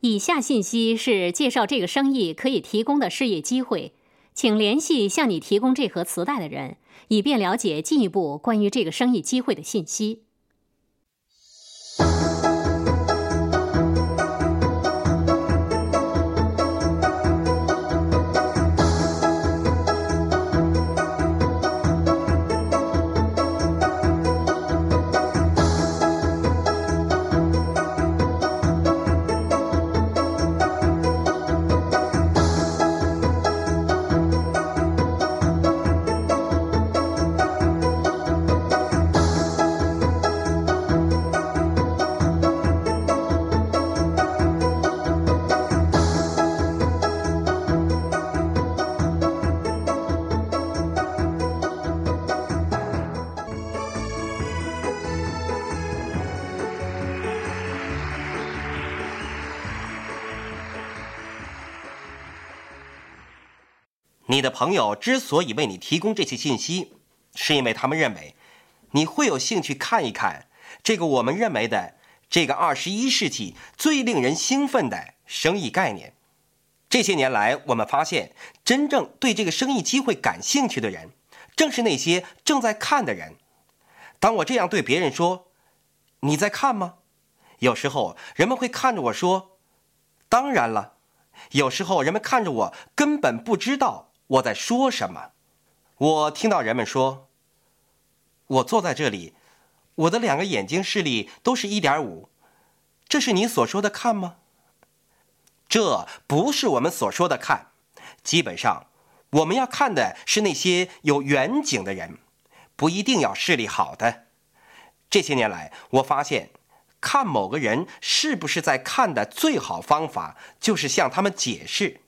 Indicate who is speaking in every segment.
Speaker 1: 以下信息是介绍这个生意可以提供的事业机会，请联系向你提供这盒磁带的人，以便了解进一步关于这个生意机会的信息。
Speaker 2: 你的朋友之所以为你提供这些信息，是因为他们认为你会有兴趣看一看这个我们认为的这个二十一世纪最令人兴奋的生意概念。这些年来，我们发现，真正对这个生意机会感兴趣的人，正是那些正在看的人。当我这样对别人说：“你在看吗？”有时候人们会看着我说：“当然了。”有时候人们看着我，根本不知道。我在说什么？我听到人们说：“我坐在这里，我的两个眼睛视力都是一点五。”这是你所说的看吗？这不是我们所说的看。基本上，我们要看的是那些有远景的人，不一定要视力好的。这些年来，我发现，看某个人是不是在看的最好方法，就是向他们解释。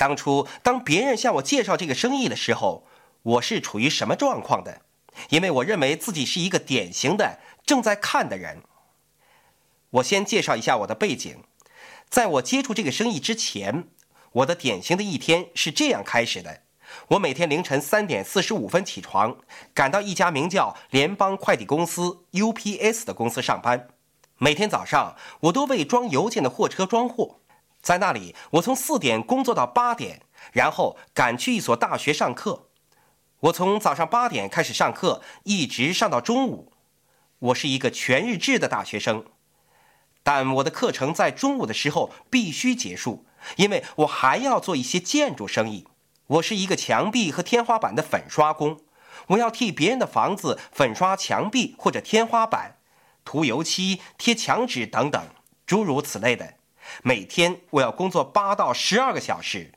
Speaker 2: 当初，当别人向我介绍这个生意的时候，我是处于什么状况的？因为我认为自己是一个典型的正在看的人。我先介绍一下我的背景。在我接触这个生意之前，我的典型的一天是这样开始的：我每天凌晨三点四十五分起床，赶到一家名叫联邦快递公司 （UPS） 的公司上班。每天早上，我都为装邮件的货车装货。在那里，我从四点工作到八点，然后赶去一所大学上课。我从早上八点开始上课，一直上到中午。我是一个全日制的大学生，但我的课程在中午的时候必须结束，因为我还要做一些建筑生意。我是一个墙壁和天花板的粉刷工，我要替别人的房子粉刷墙壁或者天花板，涂油漆、贴墙纸等等，诸如此类的。每天我要工作八到十二个小时，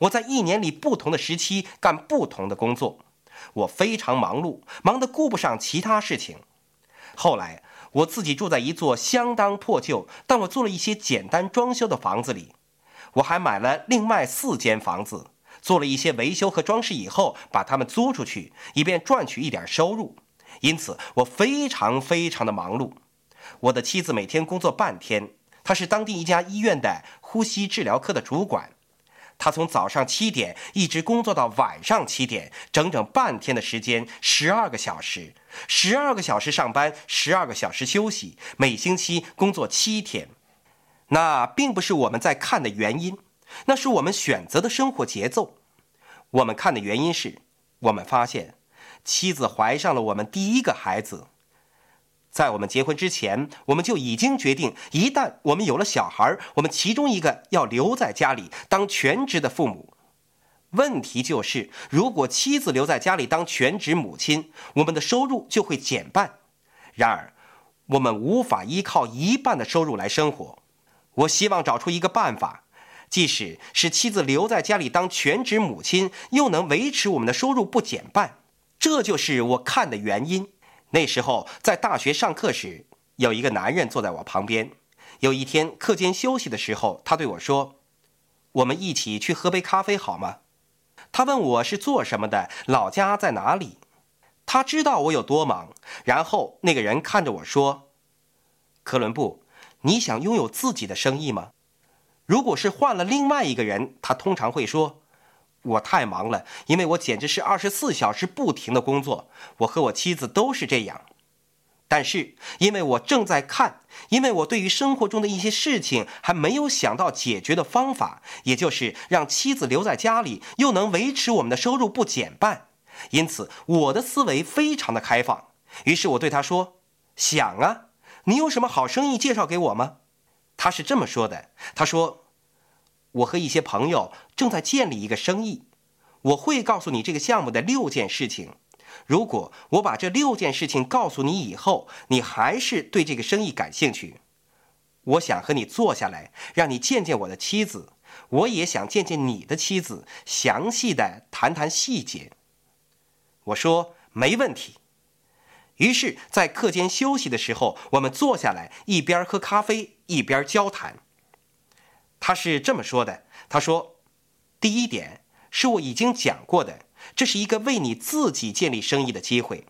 Speaker 2: 我在一年里不同的时期干不同的工作，我非常忙碌，忙得顾不上其他事情。后来我自己住在一座相当破旧，但我做了一些简单装修的房子里。我还买了另外四间房子，做了一些维修和装饰以后，把它们租出去，以便赚取一点收入。因此，我非常非常的忙碌。我的妻子每天工作半天。他是当地一家医院的呼吸治疗科的主管，他从早上七点一直工作到晚上七点，整整半天的时间，十二个小时，十二个小时上班，十二个小时休息，每星期工作七天。那并不是我们在看的原因，那是我们选择的生活节奏。我们看的原因是，我们发现妻子怀上了我们第一个孩子。在我们结婚之前，我们就已经决定，一旦我们有了小孩，我们其中一个要留在家里当全职的父母。问题就是，如果妻子留在家里当全职母亲，我们的收入就会减半。然而，我们无法依靠一半的收入来生活。我希望找出一个办法，即使是妻子留在家里当全职母亲，又能维持我们的收入不减半。这就是我看的原因。那时候在大学上课时，有一个男人坐在我旁边。有一天课间休息的时候，他对我说：“我们一起去喝杯咖啡好吗？”他问我是做什么的，老家在哪里。他知道我有多忙。然后那个人看着我说：“哥伦布，你想拥有自己的生意吗？”如果是换了另外一个人，他通常会说。我太忙了，因为我简直是二十四小时不停的工作。我和我妻子都是这样。但是因为我正在看，因为我对于生活中的一些事情还没有想到解决的方法，也就是让妻子留在家里，又能维持我们的收入不减半。因此，我的思维非常的开放。于是我对他说：“想啊，你有什么好生意介绍给我吗？”他是这么说的：“他说，我和一些朋友正在建立一个生意，我会告诉你这个项目的六件事情。如果我把这六件事情告诉你以后，你还是对这个生意感兴趣，我想和你坐下来，让你见见我的妻子，我也想见见你的妻子，详细的谈谈细节。”我说没问题。于是，在课间休息的时候，我们坐下来，一边喝咖啡，一边交谈。他是这么说的：“他说，第一点是我已经讲过的，这是一个为你自己建立生意的机会。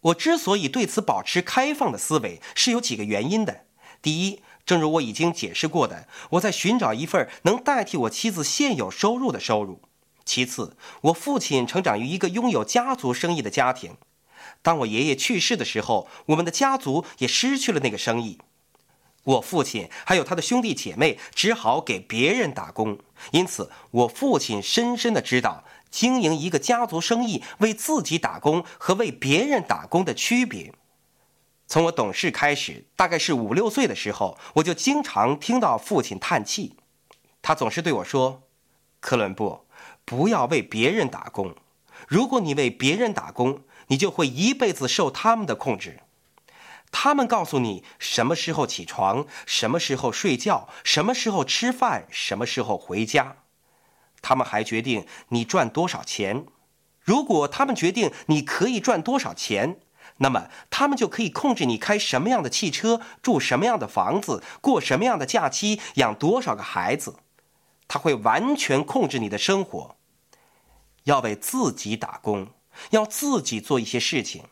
Speaker 2: 我之所以对此保持开放的思维，是有几个原因的。第一，正如我已经解释过的，我在寻找一份能代替我妻子现有收入的收入。”其次，我父亲成长于一个拥有家族生意的家庭。当我爷爷去世的时候，我们的家族也失去了那个生意。我父亲还有他的兄弟姐妹只好给别人打工。因此，我父亲深深的知道经营一个家族生意、为自己打工和为别人打工的区别。从我懂事开始，大概是五六岁的时候，我就经常听到父亲叹气。他总是对我说：“克伦布。”不要为别人打工。如果你为别人打工，你就会一辈子受他们的控制。他们告诉你什么时候起床，什么时候睡觉，什么时候吃饭，什么时候回家。他们还决定你赚多少钱。如果他们决定你可以赚多少钱，那么他们就可以控制你开什么样的汽车，住什么样的房子，过什么样的假期，养多少个孩子。他会完全控制你的生活，要为自己打工，要自己做一些事情。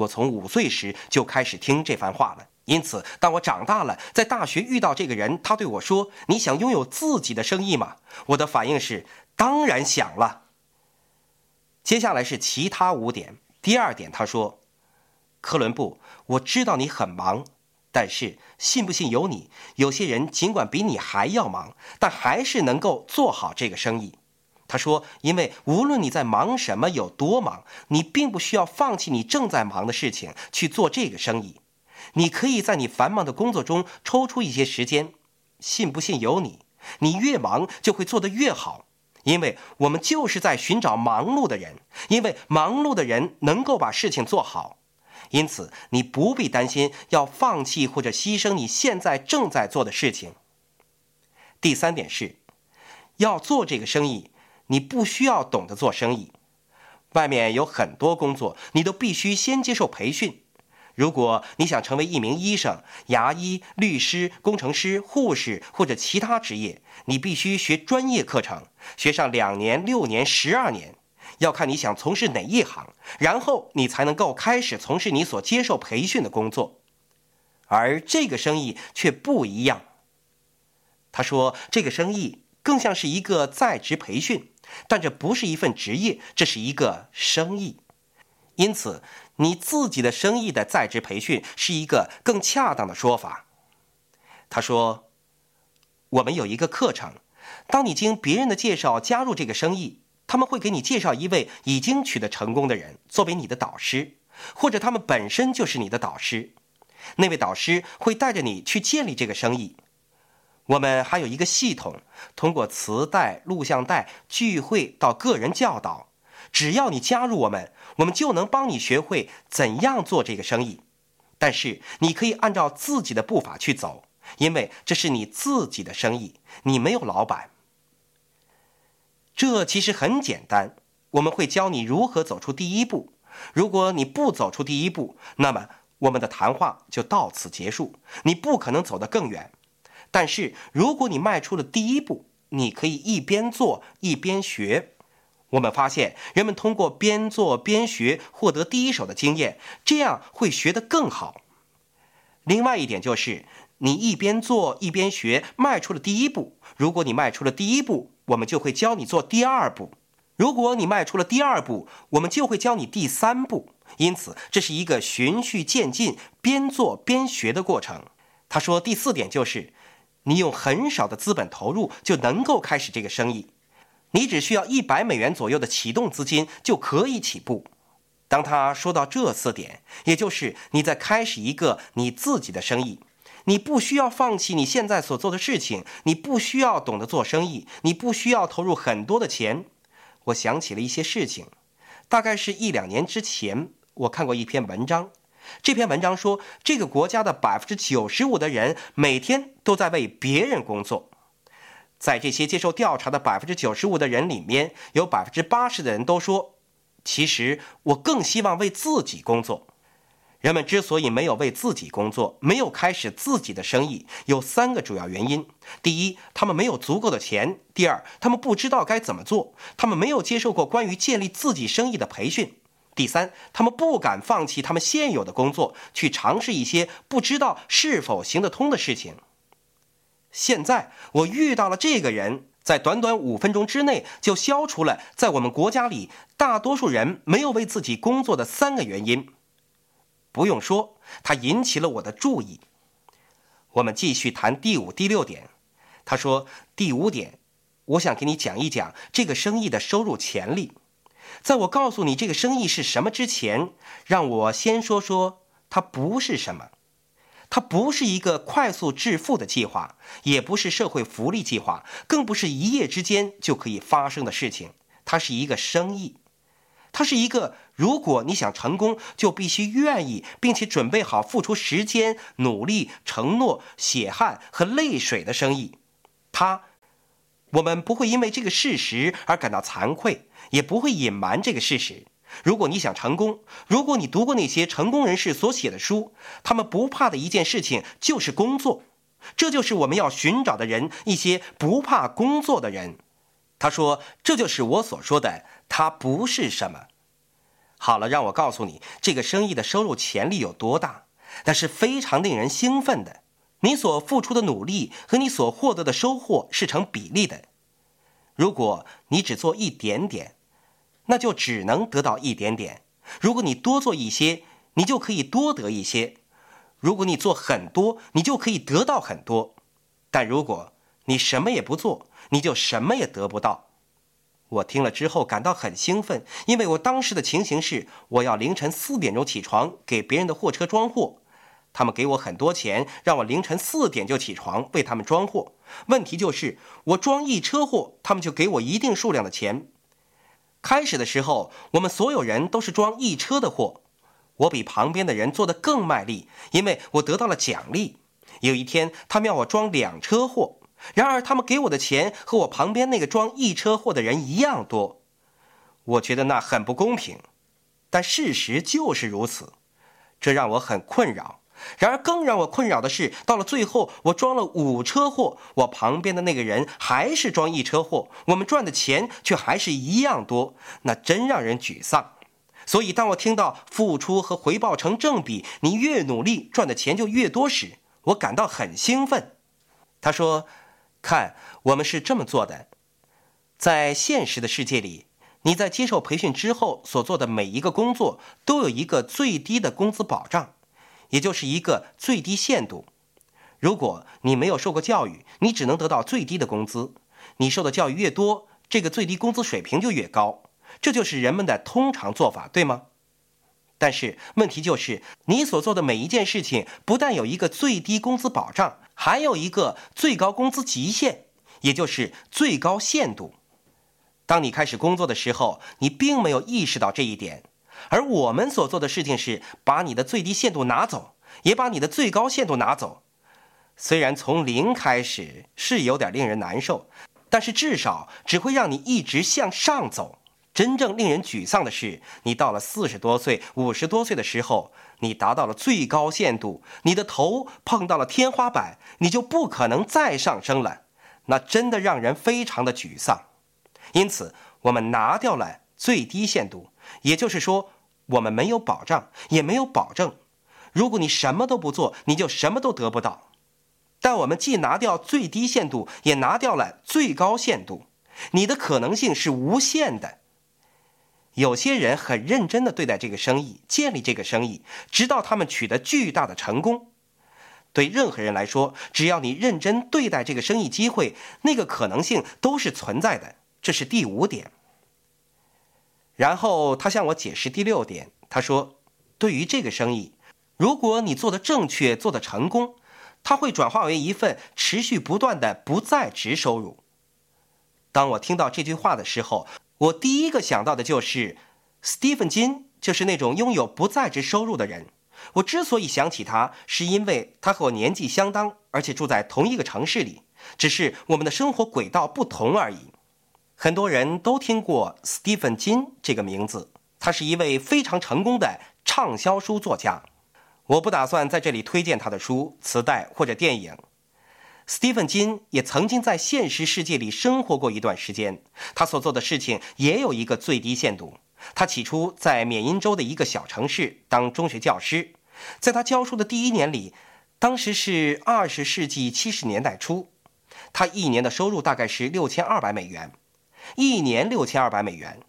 Speaker 2: 我从五岁时就开始听这番话了，因此，当我长大了，在大学遇到这个人，他对我说：“你想拥有自己的生意吗？”我的反应是：“当然想了。”接下来是其他五点。第二点，他说：“科伦布，我知道你很忙。”但是，信不信由你。有些人尽管比你还要忙，但还是能够做好这个生意。他说：“因为无论你在忙什么，有多忙，你并不需要放弃你正在忙的事情去做这个生意。你可以在你繁忙的工作中抽出一些时间。信不信由你。你越忙就会做得越好，因为我们就是在寻找忙碌的人，因为忙碌的人能够把事情做好。”因此，你不必担心要放弃或者牺牲你现在正在做的事情。第三点是，要做这个生意，你不需要懂得做生意。外面有很多工作，你都必须先接受培训。如果你想成为一名医生、牙医、律师、工程师、护士或者其他职业，你必须学专业课程，学上两年、六年、十二年。要看你想从事哪一行，然后你才能够开始从事你所接受培训的工作。而这个生意却不一样。他说，这个生意更像是一个在职培训，但这不是一份职业，这是一个生意。因此，你自己的生意的在职培训是一个更恰当的说法。他说，我们有一个课程，当你经别人的介绍加入这个生意。他们会给你介绍一位已经取得成功的人作为你的导师，或者他们本身就是你的导师。那位导师会带着你去建立这个生意。我们还有一个系统，通过磁带、录像带、聚会到个人教导。只要你加入我们，我们就能帮你学会怎样做这个生意。但是你可以按照自己的步伐去走，因为这是你自己的生意，你没有老板。这其实很简单，我们会教你如何走出第一步。如果你不走出第一步，那么我们的谈话就到此结束，你不可能走得更远。但是如果你迈出了第一步，你可以一边做一边学。我们发现，人们通过边做边学获得第一手的经验，这样会学得更好。另外一点就是，你一边做一边学，迈出了第一步。如果你迈出了第一步，我们就会教你做第二步。如果你迈出了第二步，我们就会教你第三步。因此，这是一个循序渐进、边做边学的过程。他说，第四点就是，你用很少的资本投入就能够开始这个生意，你只需要一百美元左右的启动资金就可以起步。当他说到这四点，也就是你在开始一个你自己的生意，你不需要放弃你现在所做的事情，你不需要懂得做生意，你不需要投入很多的钱。我想起了一些事情，大概是一两年之前。我看过一篇文章，这篇文章说，这个国家的百分之九十五的人每天都在为别人工作。在这些接受调查的百分之九十五的人里面，有百分之八十的人都说，其实我更希望为自己工作。人们之所以没有为自己工作，没有开始自己的生意，有三个主要原因：第一，他们没有足够的钱；第二，他们不知道该怎么做，他们没有接受过关于建立自己生意的培训。第三，他们不敢放弃他们现有的工作，去尝试一些不知道是否行得通的事情。现在我遇到了这个人，在短短五分钟之内就消除了在我们国家里大多数人没有为自己工作的三个原因。不用说，他引起了我的注意。我们继续谈第五、第六点。他说：“第五点，我想给你讲一讲这个生意的收入潜力。”在我告诉你这个生意是什么之前，让我先说说它不是什么。它不是一个快速致富的计划，也不是社会福利计划，更不是一夜之间就可以发生的事情。它是一个生意，它是一个如果你想成功，就必须愿意并且准备好付出时间、努力、承诺、血汗和泪水的生意。它，我们不会因为这个事实而感到惭愧。也不会隐瞒这个事实。如果你想成功，如果你读过那些成功人士所写的书，他们不怕的一件事情就是工作。这就是我们要寻找的人，一些不怕工作的人。他说：“这就是我所说的，他不是什么。”好了，让我告诉你，这个生意的收入潜力有多大？那是非常令人兴奋的。你所付出的努力和你所获得的收获是成比例的。如果你只做一点点，那就只能得到一点点。如果你多做一些，你就可以多得一些；如果你做很多，你就可以得到很多。但如果你什么也不做，你就什么也得不到。我听了之后感到很兴奋，因为我当时的情形是：我要凌晨四点钟起床给别人的货车装货，他们给我很多钱，让我凌晨四点就起床为他们装货。问题就是，我装一车货，他们就给我一定数量的钱。开始的时候，我们所有人都是装一车的货。我比旁边的人做得更卖力，因为我得到了奖励。有一天，他们要我装两车货，然而他们给我的钱和我旁边那个装一车货的人一样多。我觉得那很不公平，但事实就是如此，这让我很困扰。然而，更让我困扰的是，到了最后，我装了五车货，我旁边的那个人还是装一车货，我们赚的钱却还是一样多，那真让人沮丧。所以，当我听到付出和回报成正比，你越努力赚的钱就越多时，我感到很兴奋。他说：“看，我们是这么做的，在现实的世界里，你在接受培训之后所做的每一个工作，都有一个最低的工资保障。”也就是一个最低限度。如果你没有受过教育，你只能得到最低的工资。你受的教育越多，这个最低工资水平就越高。这就是人们的通常做法，对吗？但是问题就是，你所做的每一件事情不但有一个最低工资保障，还有一个最高工资极限，也就是最高限度。当你开始工作的时候，你并没有意识到这一点。而我们所做的事情是把你的最低限度拿走，也把你的最高限度拿走。虽然从零开始是有点令人难受，但是至少只会让你一直向上走。真正令人沮丧的是，你到了四十多岁、五十多岁的时候，你达到了最高限度，你的头碰到了天花板，你就不可能再上升了。那真的让人非常的沮丧。因此，我们拿掉了最低限度。也就是说，我们没有保障，也没有保证。如果你什么都不做，你就什么都得不到。但我们既拿掉最低限度，也拿掉了最高限度，你的可能性是无限的。有些人很认真地对待这个生意，建立这个生意，直到他们取得巨大的成功。对任何人来说，只要你认真对待这个生意机会，那个可能性都是存在的。这是第五点。然后他向我解释第六点，他说：“对于这个生意，如果你做的正确，做的成功，它会转化为一份持续不断的不在职收入。”当我听到这句话的时候，我第一个想到的就是斯蒂芬金，就是那种拥有不在职收入的人。我之所以想起他，是因为他和我年纪相当，而且住在同一个城市里，只是我们的生活轨道不同而已。很多人都听过斯蒂芬金这个名字，他是一位非常成功的畅销书作家。我不打算在这里推荐他的书、磁带或者电影。斯蒂芬金也曾经在现实世界里生活过一段时间，他所做的事情也有一个最低限度。他起初在缅因州的一个小城市当中学教师，在他教书的第一年里，当时是二十世纪七十年代初，他一年的收入大概是六千二百美元。一年六千二百美元。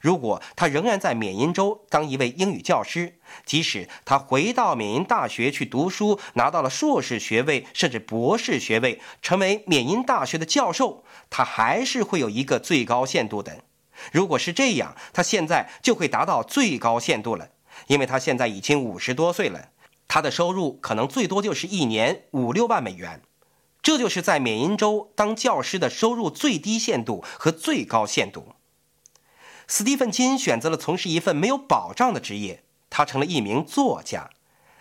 Speaker 2: 如果他仍然在缅因州当一位英语教师，即使他回到缅因大学去读书，拿到了硕士学位甚至博士学位，成为缅因大学的教授，他还是会有一个最高限度的。如果是这样，他现在就会达到最高限度了，因为他现在已经五十多岁了，他的收入可能最多就是一年五六万美元。这就是在缅因州当教师的收入最低限度和最高限度。斯蒂芬金选择了从事一份没有保障的职业，他成了一名作家，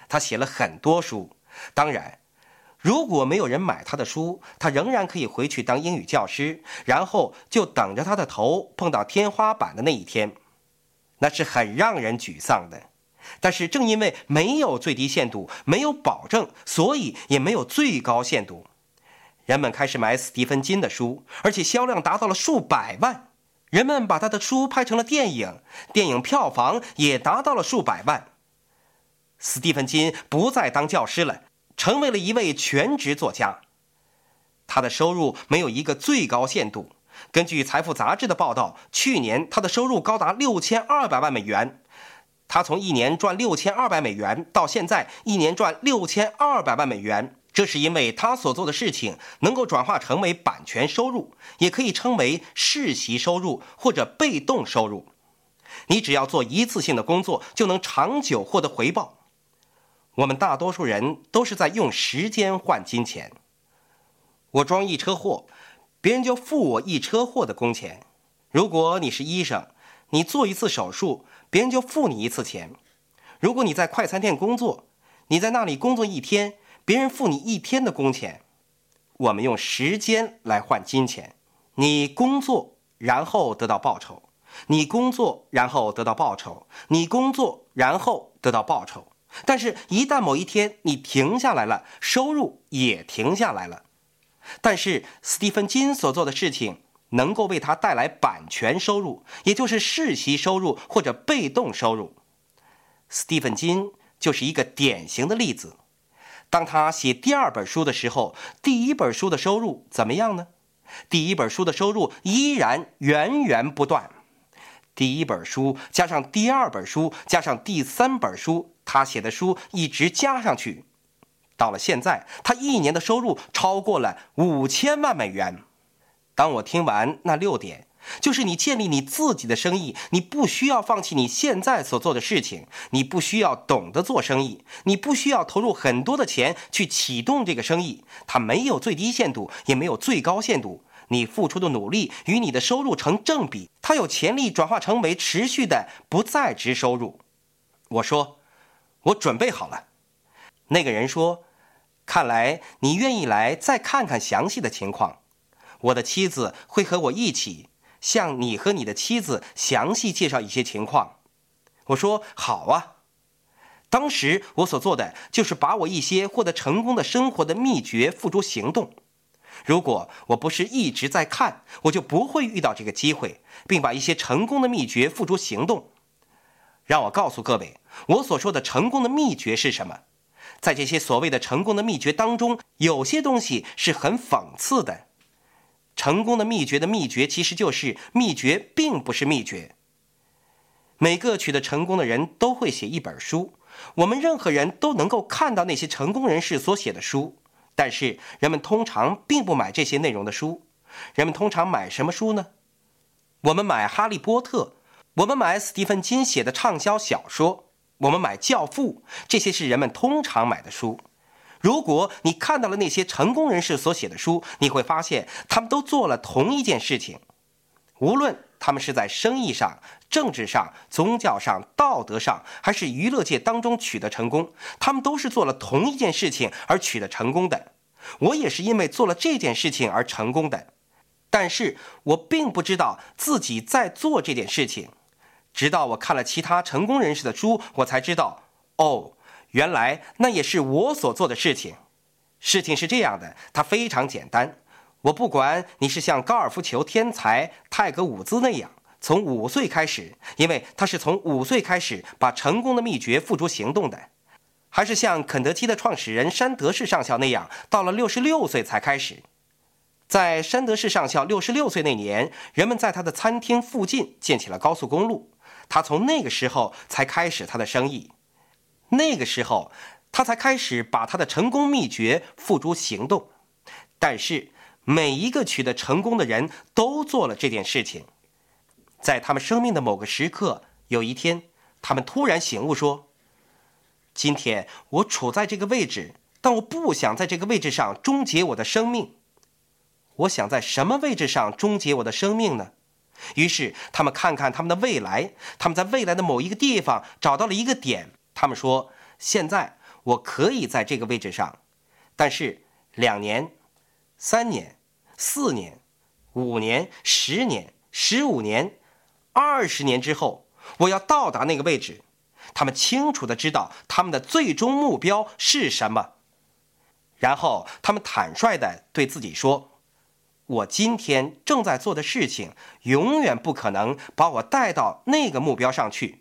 Speaker 2: 他写了很多书。当然，如果没有人买他的书，他仍然可以回去当英语教师，然后就等着他的头碰到天花板的那一天，那是很让人沮丧的。但是正因为没有最低限度，没有保证，所以也没有最高限度。人们开始买斯蒂芬金的书，而且销量达到了数百万。人们把他的书拍成了电影，电影票房也达到了数百万。斯蒂芬金不再当教师了，成为了一位全职作家。他的收入没有一个最高限度。根据《财富》杂志的报道，去年他的收入高达六千二百万美元。他从一年赚六千二百美元到现在一年赚六千二百万美元。这是因为他所做的事情能够转化成为版权收入，也可以称为世袭收入或者被动收入。你只要做一次性的工作，就能长久获得回报。我们大多数人都是在用时间换金钱。我装一车货，别人就付我一车货的工钱。如果你是医生，你做一次手术，别人就付你一次钱。如果你在快餐店工作，你在那里工作一天。别人付你一天的工钱，我们用时间来换金钱。你工作，然后得到报酬；你工作，然后得到报酬；你工作，然后得到报酬。但是，一旦某一天你停下来了，收入也停下来了。但是，斯蒂芬金所做的事情能够为他带来版权收入，也就是世袭收入或者被动收入。斯蒂芬金就是一个典型的例子。当他写第二本书的时候，第一本书的收入怎么样呢？第一本书的收入依然源源不断。第一本书加上第二本书加上第三本书，他写的书一直加上去，到了现在，他一年的收入超过了五千万美元。当我听完那六点。就是你建立你自己的生意，你不需要放弃你现在所做的事情，你不需要懂得做生意，你不需要投入很多的钱去启动这个生意。它没有最低限度，也没有最高限度。你付出的努力与你的收入成正比，它有潜力转化成为持续的不在职收入。我说，我准备好了。那个人说，看来你愿意来再看看详细的情况。我的妻子会和我一起。向你和你的妻子详细介绍一些情况。我说好啊。当时我所做的就是把我一些获得成功的生活的秘诀付诸行动。如果我不是一直在看，我就不会遇到这个机会，并把一些成功的秘诀付诸行动。让我告诉各位，我所说的成功的秘诀是什么？在这些所谓的成功的秘诀当中，有些东西是很讽刺的。成功的秘诀的秘诀其实就是秘诀，并不是秘诀。每个取得成功的人都会写一本书，我们任何人都能够看到那些成功人士所写的书。但是人们通常并不买这些内容的书。人们通常买什么书呢？我们买《哈利波特》，我们买斯蒂芬金写的畅销小说，我们买《教父》，这些是人们通常买的书。如果你看到了那些成功人士所写的书，你会发现他们都做了同一件事情，无论他们是在生意上、政治上、宗教上、道德上，还是娱乐界当中取得成功，他们都是做了同一件事情而取得成功的。我也是因为做了这件事情而成功的。但是我并不知道自己在做这件事情，直到我看了其他成功人士的书，我才知道，哦，原来那也是我所做的事情。事情是这样的，它非常简单。我不管你是像高尔夫球天才泰格伍兹那样，从五岁开始，因为他是从五岁开始把成功的秘诀付诸行动的，还是像肯德基的创始人山德士上校那样，到了六十六岁才开始。在山德士上校六十六岁那年，人们在他的餐厅附近建起了高速公路。他从那个时候才开始他的生意，那个时候他才开始把他的成功秘诀付诸行动。但是每一个取得成功的人都做了这件事情，在他们生命的某个时刻，有一天，他们突然醒悟说：“今天我处在这个位置，但我不想在这个位置上终结我的生命。”我想在什么位置上终结我的生命呢？于是他们看看他们的未来，他们在未来的某一个地方找到了一个点。他们说：“现在我可以在这个位置上，但是两年、三年、四年、五年、十年、十五年、二十年之后，我要到达那个位置。”他们清楚的知道他们的最终目标是什么，然后他们坦率的对自己说。我今天正在做的事情，永远不可能把我带到那个目标上去，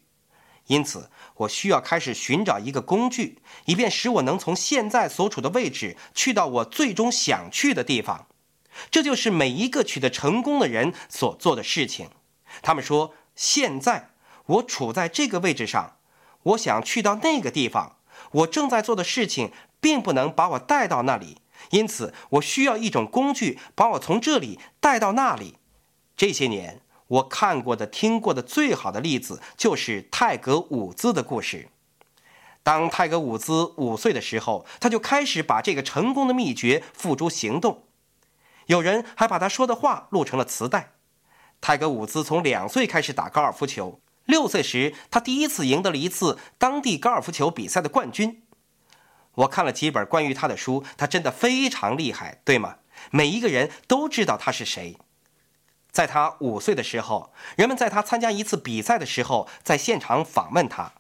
Speaker 2: 因此我需要开始寻找一个工具，以便使我能从现在所处的位置去到我最终想去的地方。这就是每一个取得成功的人所做的事情。他们说：“现在我处在这个位置上，我想去到那个地方。我正在做的事情并不能把我带到那里。”因此，我需要一种工具把我从这里带到那里。这些年，我看过的、听过的最好的例子就是泰格伍兹的故事。当泰格伍兹五岁的时候，他就开始把这个成功的秘诀付诸行动。有人还把他说的话录成了磁带。泰格伍兹从两岁开始打高尔夫球，六岁时他第一次赢得了一次当地高尔夫球比赛的冠军。我看了几本关于他的书，他真的非常厉害，对吗？每一个人都知道他是谁。在他五岁的时候，人们在他参加一次比赛的时候，在现场访问他。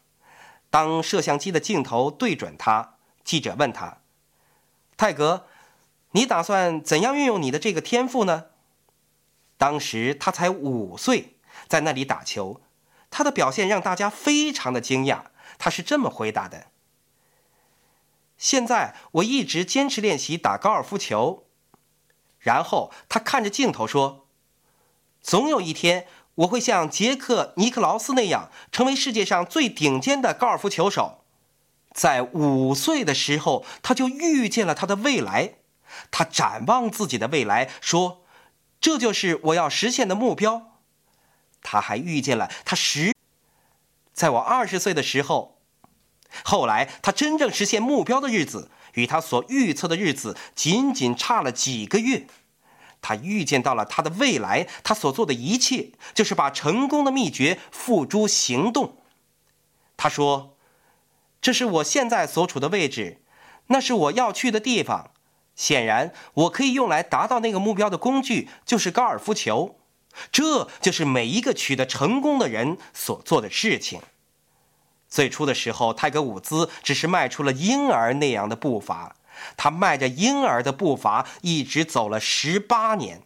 Speaker 2: 当摄像机的镜头对准他，记者问他：“泰格，你打算怎样运用你的这个天赋呢？”当时他才五岁，在那里打球，他的表现让大家非常的惊讶。他是这么回答的。现在我一直坚持练习打高尔夫球，然后他看着镜头说：“总有一天我会像杰克尼克劳斯那样成为世界上最顶尖的高尔夫球手。”在五岁的时候，他就预见了他的未来。他展望自己的未来，说：“这就是我要实现的目标。”他还预见了他十，在我二十岁的时候。后来，他真正实现目标的日子，与他所预测的日子仅仅差了几个月。他预见到了他的未来，他所做的一切就是把成功的秘诀付诸行动。他说：“这是我现在所处的位置，那是我要去的地方。显然，我可以用来达到那个目标的工具就是高尔夫球。这就是每一个取得成功的人所做的事情。”最初的时候，泰格伍兹只是迈出了婴儿那样的步伐。他迈着婴儿的步伐，一直走了十八年。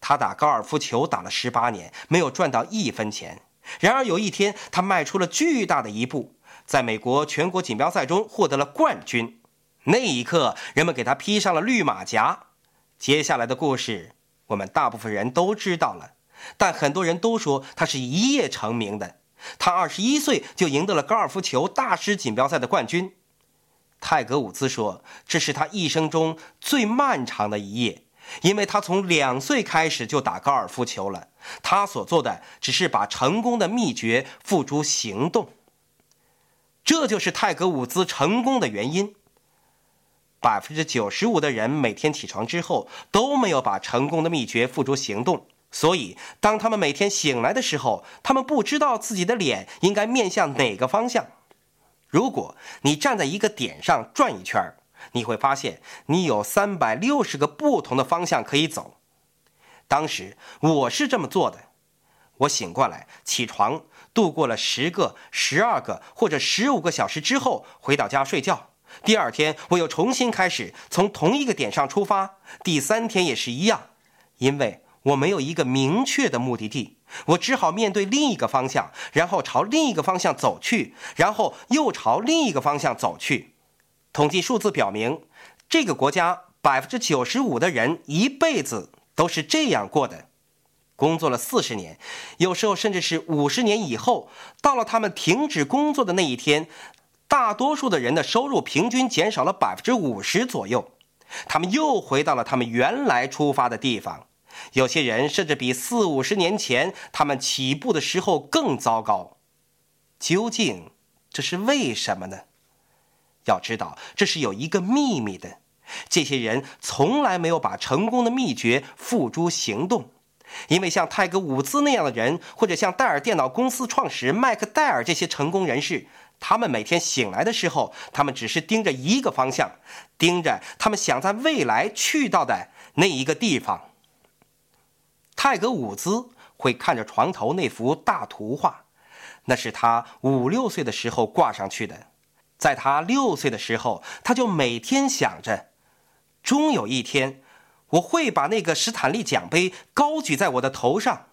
Speaker 2: 他打高尔夫球打了十八年，没有赚到一分钱。然而有一天，他迈出了巨大的一步，在美国全国锦标赛中获得了冠军。那一刻，人们给他披上了绿马甲。接下来的故事，我们大部分人都知道了，但很多人都说他是一夜成名的。他二十一岁就赢得了高尔夫球大师锦标赛的冠军。泰格伍兹说：“这是他一生中最漫长的一页，因为他从两岁开始就打高尔夫球了。他所做的只是把成功的秘诀付诸行动。这就是泰格伍兹成功的原因。百分之九十五的人每天起床之后都没有把成功的秘诀付诸行动，所以当他们每天醒来的时候，他们不知道自己的脸应该面向哪个方向。”如果你站在一个点上转一圈你会发现你有三百六十个不同的方向可以走。当时我是这么做的：我醒过来，起床，度过了十个、十二个或者十五个小时之后，回到家睡觉。第二天我又重新开始，从同一个点上出发。第三天也是一样，因为我没有一个明确的目的地。我只好面对另一个方向，然后朝另一个方向走去，然后又朝另一个方向走去。统计数字表明，这个国家百分之九十五的人一辈子都是这样过的。工作了四十年，有时候甚至是五十年以后，到了他们停止工作的那一天，大多数的人的收入平均减少了百分之五十左右。他们又回到了他们原来出发的地方。有些人甚至比四五十年前他们起步的时候更糟糕，究竟这是为什么呢？要知道，这是有一个秘密的。这些人从来没有把成功的秘诀付诸行动，因为像泰格伍兹那样的人，或者像戴尔电脑公司创始人麦克戴尔这些成功人士，他们每天醒来的时候，他们只是盯着一个方向，盯着他们想在未来去到的那一个地方。泰格伍兹会看着床头那幅大图画，那是他五六岁的时候挂上去的。在他六岁的时候，他就每天想着，终有一天，我会把那个史坦利奖杯高举在我的头上。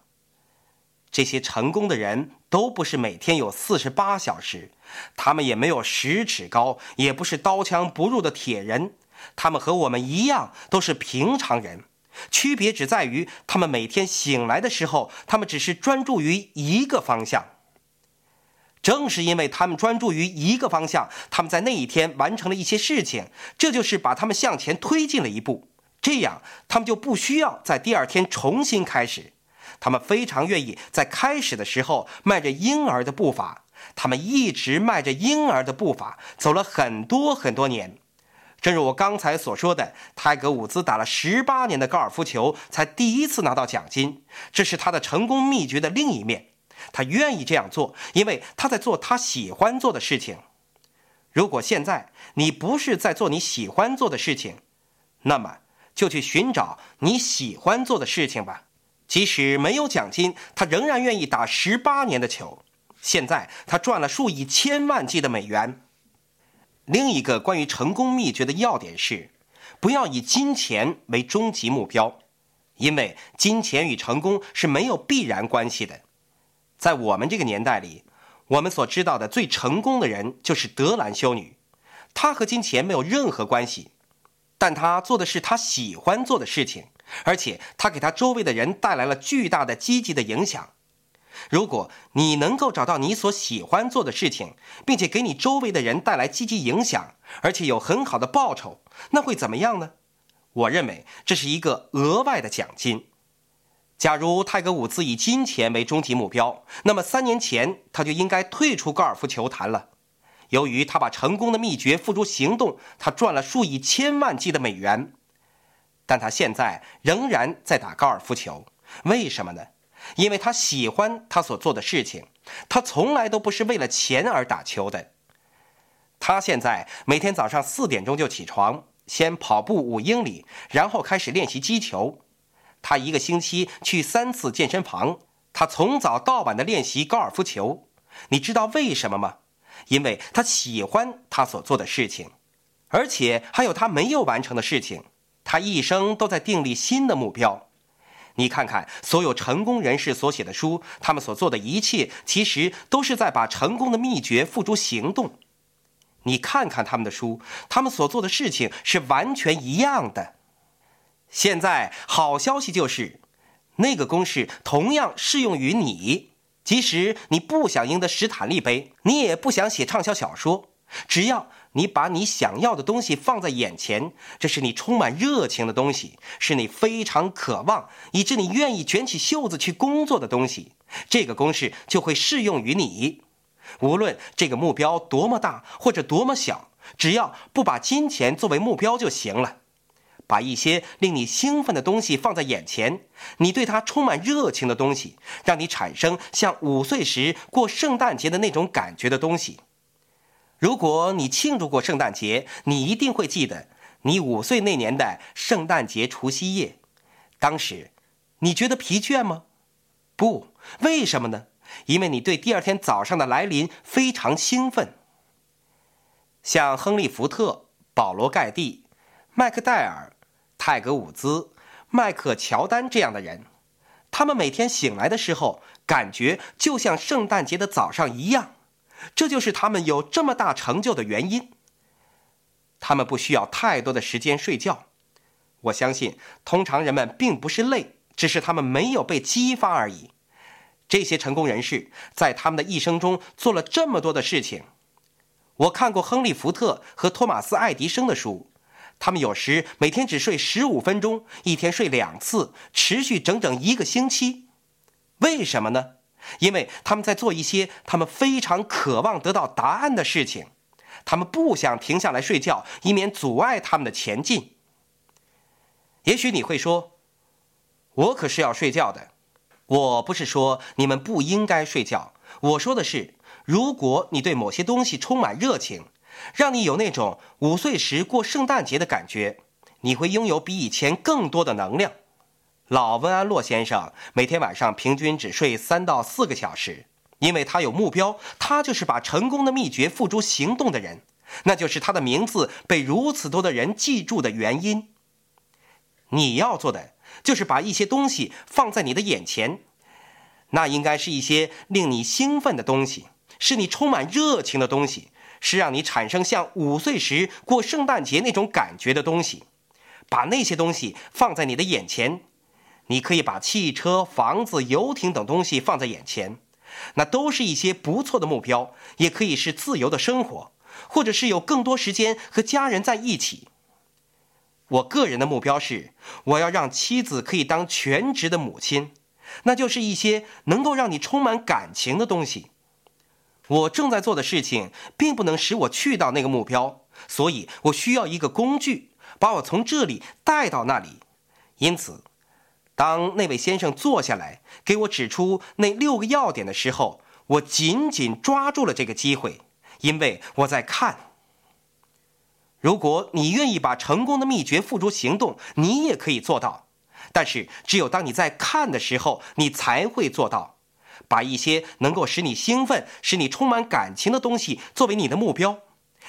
Speaker 2: 这些成功的人都不是每天有四十八小时，他们也没有十尺高，也不是刀枪不入的铁人，他们和我们一样，都是平常人。区别只在于，他们每天醒来的时候，他们只是专注于一个方向。正是因为他们专注于一个方向，他们在那一天完成了一些事情，这就是把他们向前推进了一步。这样，他们就不需要在第二天重新开始。他们非常愿意在开始的时候迈着婴儿的步伐。他们一直迈着婴儿的步伐，走了很多很多年。正如我刚才所说的，泰格伍兹打了十八年的高尔夫球，才第一次拿到奖金。这是他的成功秘诀的另一面。他愿意这样做，因为他在做他喜欢做的事情。如果现在你不是在做你喜欢做的事情，那么就去寻找你喜欢做的事情吧。即使没有奖金，他仍然愿意打十八年的球。现在他赚了数以千万计的美元。另一个关于成功秘诀的要点是，不要以金钱为终极目标，因为金钱与成功是没有必然关系的。在我们这个年代里，我们所知道的最成功的人就是德兰修女，她和金钱没有任何关系，但她做的是她喜欢做的事情，而且她给她周围的人带来了巨大的积极的影响。如果你能够找到你所喜欢做的事情，并且给你周围的人带来积极影响，而且有很好的报酬，那会怎么样呢？我认为这是一个额外的奖金。假如泰格伍兹以金钱为终极目标，那么三年前他就应该退出高尔夫球坛了。由于他把成功的秘诀付诸行动，他赚了数以千万计的美元。但他现在仍然在打高尔夫球，为什么呢？因为他喜欢他所做的事情，他从来都不是为了钱而打球的。他现在每天早上四点钟就起床，先跑步五英里，然后开始练习击球。他一个星期去三次健身房，他从早到晚的练习高尔夫球。你知道为什么吗？因为他喜欢他所做的事情，而且还有他没有完成的事情。他一生都在订立新的目标。你看看所有成功人士所写的书，他们所做的一切，其实都是在把成功的秘诀付诸行动。你看看他们的书，他们所做的事情是完全一样的。现在好消息就是，那个公式同样适用于你。即使你不想赢得史坦利杯，你也不想写畅销小说，只要你把你想要的东西放在眼前，这是你充满热情的东西，是你非常渴望，以致你愿意卷起袖子去工作的东西，这个公式就会适用于你。无论这个目标多么大或者多么小，只要不把金钱作为目标就行了。把一些令你兴奋的东西放在眼前，你对它充满热情的东西，让你产生像五岁时过圣诞节的那种感觉的东西。如果你庆祝过圣诞节，你一定会记得你五岁那年的圣诞节除夕夜。当时，你觉得疲倦吗？不，为什么呢？因为你对第二天早上的来临非常兴奋。像亨利·福特、保罗·盖蒂、麦克戴尔。泰格伍兹、迈克乔丹这样的人，他们每天醒来的时候，感觉就像圣诞节的早上一样。这就是他们有这么大成就的原因。他们不需要太多的时间睡觉。我相信，通常人们并不是累，只是他们没有被激发而已。这些成功人士在他们的一生中做了这么多的事情。我看过亨利·福特和托马斯·爱迪生的书。他们有时每天只睡十五分钟，一天睡两次，持续整整一个星期。为什么呢？因为他们在做一些他们非常渴望得到答案的事情。他们不想停下来睡觉，以免阻碍他们的前进。也许你会说：“我可是要睡觉的。”我不是说你们不应该睡觉，我说的是，如果你对某些东西充满热情。让你有那种五岁时过圣诞节的感觉，你会拥有比以前更多的能量。老温安洛先生每天晚上平均只睡三到四个小时，因为他有目标，他就是把成功的秘诀付诸行动的人，那就是他的名字被如此多的人记住的原因。你要做的就是把一些东西放在你的眼前，那应该是一些令你兴奋的东西，是你充满热情的东西。是让你产生像五岁时过圣诞节那种感觉的东西，把那些东西放在你的眼前。你可以把汽车、房子、游艇等东西放在眼前，那都是一些不错的目标。也可以是自由的生活，或者是有更多时间和家人在一起。我个人的目标是，我要让妻子可以当全职的母亲，那就是一些能够让你充满感情的东西。我正在做的事情并不能使我去到那个目标，所以我需要一个工具把我从这里带到那里。因此，当那位先生坐下来给我指出那六个要点的时候，我紧紧抓住了这个机会，因为我在看。如果你愿意把成功的秘诀付诸行动，你也可以做到。但是，只有当你在看的时候，你才会做到。把一些能够使你兴奋、使你充满感情的东西作为你的目标，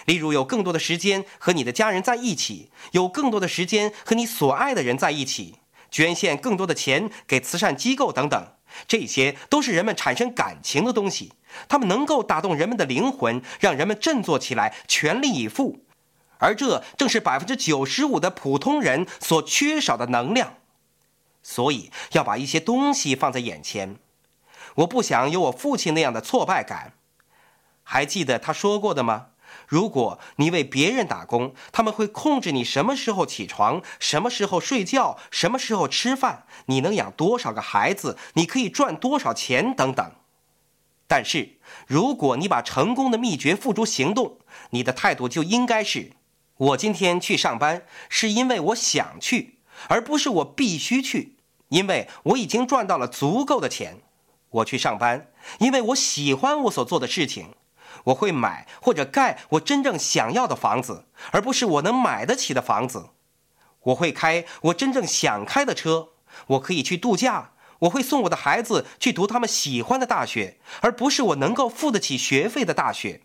Speaker 2: 例如有更多的时间和你的家人在一起，有更多的时间和你所爱的人在一起，捐献更多的钱给慈善机构等等，这些都是人们产生感情的东西，它们能够打动人们的灵魂，让人们振作起来，全力以赴，而这正是百分之九十五的普通人所缺少的能量。所以要把一些东西放在眼前。我不想有我父亲那样的挫败感。还记得他说过的吗？如果你为别人打工，他们会控制你什么时候起床，什么时候睡觉，什么时候吃饭，你能养多少个孩子，你可以赚多少钱等等。但是，如果你把成功的秘诀付诸行动，你的态度就应该是：我今天去上班是因为我想去，而不是我必须去，因为我已经赚到了足够的钱。我去上班，因为我喜欢我所做的事情。我会买或者盖我真正想要的房子，而不是我能买得起的房子。我会开我真正想开的车。我可以去度假。我会送我的孩子去读他们喜欢的大学，而不是我能够付得起学费的大学。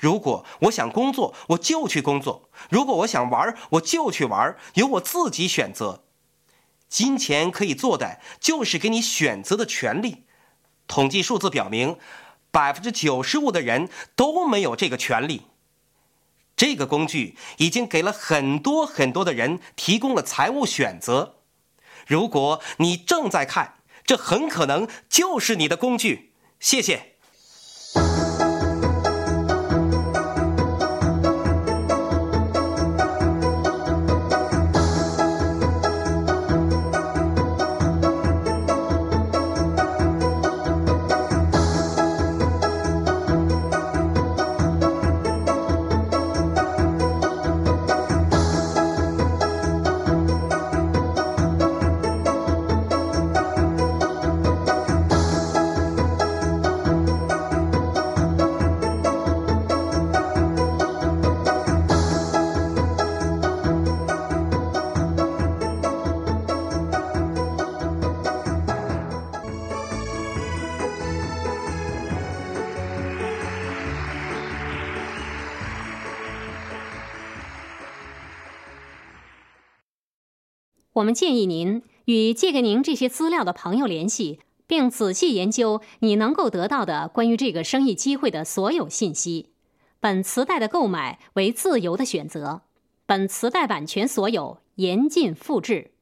Speaker 2: 如果我想工作，我就去工作；如果我想玩，我就去玩，由我自己选择。金钱可以做的，就是给你选择的权利。统计数字表明，百分之九十五的人都没有这个权利。这个工具已经给了很多很多的人提供了财务选择。如果你正在看，这很可能就是你的工具。谢谢。
Speaker 1: 我们建议您与借给您这些资料的朋友联系，并仔细研究你能够得到的关于这个生意机会的所有信息。本磁带的购买为自由的选择，本磁带版权所有，严禁复制。